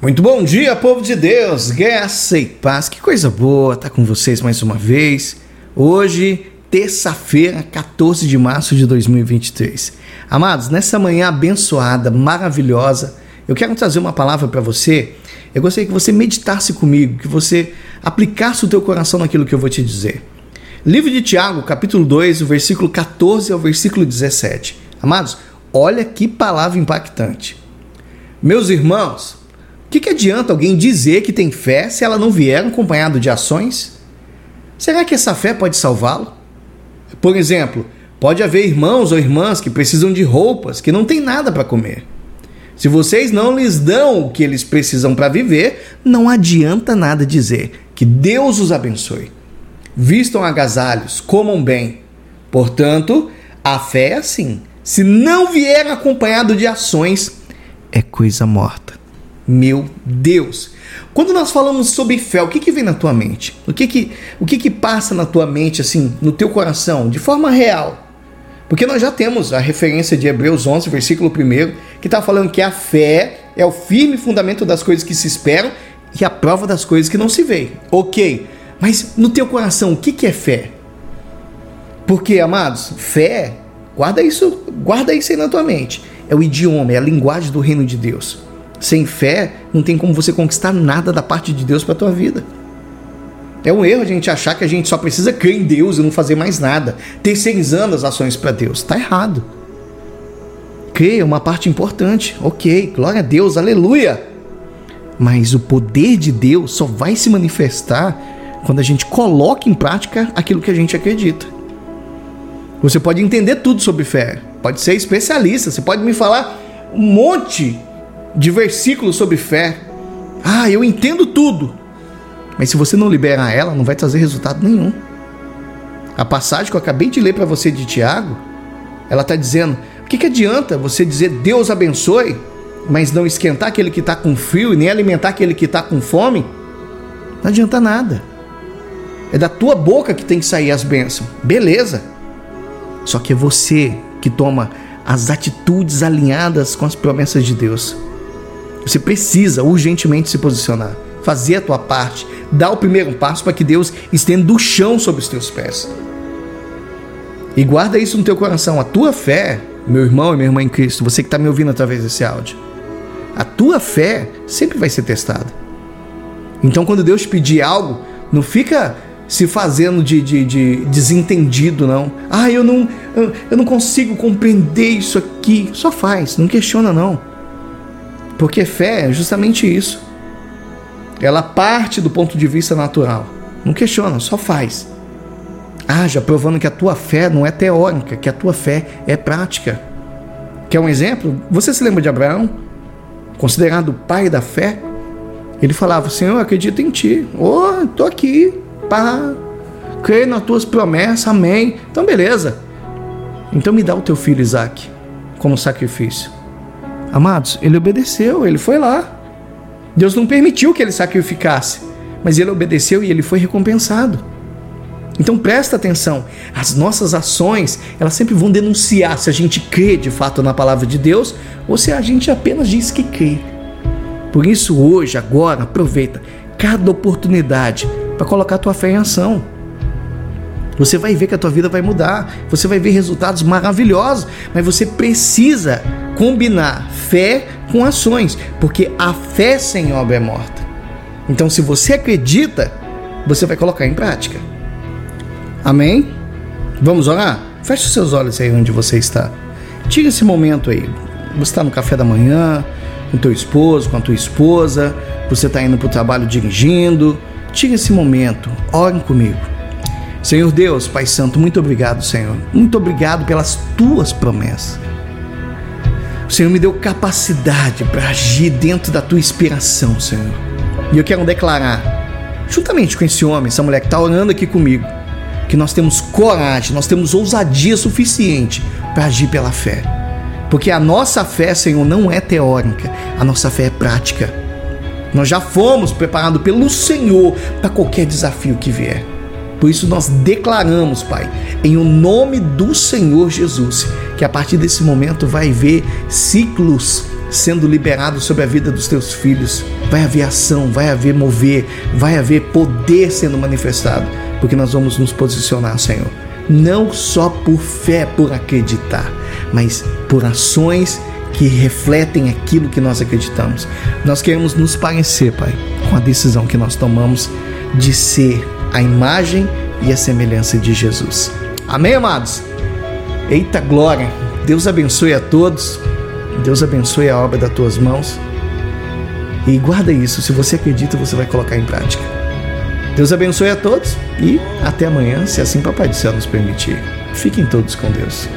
Muito bom dia, povo de Deus, graça e paz. Que coisa boa estar com vocês mais uma vez. Hoje, terça-feira, 14 de março de 2023. Amados, nessa manhã abençoada, maravilhosa, eu quero trazer uma palavra para você. Eu gostaria que você meditasse comigo, que você aplicasse o teu coração naquilo que eu vou te dizer. Livro de Tiago, capítulo 2, o versículo 14 ao versículo 17. Amados, olha que palavra impactante. Meus irmãos, que, que adianta alguém dizer que tem fé se ela não vier acompanhado de ações? Será que essa fé pode salvá-lo? Por exemplo, pode haver irmãos ou irmãs que precisam de roupas, que não têm nada para comer. Se vocês não lhes dão o que eles precisam para viver, não adianta nada dizer que Deus os abençoe. Vistam agasalhos, comam bem. Portanto, a fé é assim. Se não vier acompanhado de ações, é coisa morta. Meu Deus! Quando nós falamos sobre fé, o que, que vem na tua mente? O que que, o que que passa na tua mente, assim, no teu coração, de forma real? Porque nós já temos a referência de Hebreus 11, versículo 1, que está falando que a fé é o firme fundamento das coisas que se esperam e a prova das coisas que não se veem. Ok, mas no teu coração, o que, que é fé? Porque, amados, fé, guarda isso, guarda isso aí na tua mente. É o idioma, é a linguagem do reino de Deus. Sem fé, não tem como você conquistar nada da parte de Deus para a tua vida. É um erro a gente achar que a gente só precisa crer em Deus e não fazer mais nada, terceirizando as ações para Deus. Está errado. Crer é uma parte importante, ok, glória a Deus, aleluia. Mas o poder de Deus só vai se manifestar quando a gente coloca em prática aquilo que a gente acredita. Você pode entender tudo sobre fé, pode ser especialista, você pode me falar um monte de versículos sobre fé. Ah, eu entendo tudo. Mas se você não liberar ela, não vai trazer resultado nenhum. A passagem que eu acabei de ler para você de Tiago, ela está dizendo: o que, que adianta você dizer Deus abençoe, mas não esquentar aquele que está com frio e nem alimentar aquele que está com fome? Não adianta nada. É da tua boca que tem que sair as bênçãos. Beleza. Só que é você que toma as atitudes alinhadas com as promessas de Deus. Você precisa urgentemente se posicionar, fazer a tua parte, dar o primeiro passo para que Deus estenda o chão sobre os teus pés. E guarda isso no teu coração. A tua fé, meu irmão e minha irmã em Cristo, você que está me ouvindo através desse áudio, a tua fé sempre vai ser testada. Então, quando Deus pedir algo, não fica se fazendo de, de, de, desentendido, não. Ah, eu não, eu, não consigo compreender isso aqui. Só faz, não questiona, não. Porque fé é justamente isso. Ela parte do ponto de vista natural. Não questiona, só faz. Ah, já provando que a tua fé não é teórica, que a tua fé é prática. Quer um exemplo? Você se lembra de Abraão? Considerado o pai da fé? Ele falava: Senhor, eu acredito em ti. Oh, tô aqui. Pá. Creio nas tuas promessas. Amém. Então, beleza. Então me dá o teu filho Isaac como sacrifício. Amados, ele obedeceu, ele foi lá. Deus não permitiu que ele sacrificasse, mas ele obedeceu e ele foi recompensado. Então presta atenção, as nossas ações, elas sempre vão denunciar se a gente crê de fato na palavra de Deus ou se a gente apenas diz que crê. Por isso hoje, agora, aproveita cada oportunidade para colocar a tua fé em ação. Você vai ver que a tua vida vai mudar, você vai ver resultados maravilhosos, mas você precisa combinar fé com ações, porque a fé sem obra é morta. Então, se você acredita, você vai colocar em prática. Amém? Vamos orar? Feche os seus olhos aí onde você está. Tira esse momento aí. Você está no café da manhã, com teu esposo, com a tua esposa, você está indo para o trabalho dirigindo. Tira esse momento, orem comigo. Senhor Deus, Pai Santo, muito obrigado, Senhor. Muito obrigado pelas tuas promessas. O Senhor me deu capacidade para agir dentro da tua inspiração, Senhor. E eu quero declarar, juntamente com esse homem, essa mulher que está orando aqui comigo, que nós temos coragem, nós temos ousadia suficiente para agir pela fé. Porque a nossa fé, Senhor, não é teórica, a nossa fé é prática. Nós já fomos preparados pelo Senhor para qualquer desafio que vier. Por isso nós declaramos, Pai, em o nome do Senhor Jesus, que a partir desse momento vai ver ciclos sendo liberado sobre a vida dos teus filhos. Vai haver ação, vai haver mover, vai haver poder sendo manifestado, porque nós vamos nos posicionar, Senhor, não só por fé, por acreditar, mas por ações que refletem aquilo que nós acreditamos. Nós queremos nos parecer, Pai, com a decisão que nós tomamos de ser a imagem e a semelhança de Jesus. Amém, amados? Eita glória! Deus abençoe a todos. Deus abençoe a obra das tuas mãos. E guarda isso, se você acredita, você vai colocar em prática. Deus abençoe a todos e até amanhã, se assim Papai do Céu nos permitir. Fiquem todos com Deus.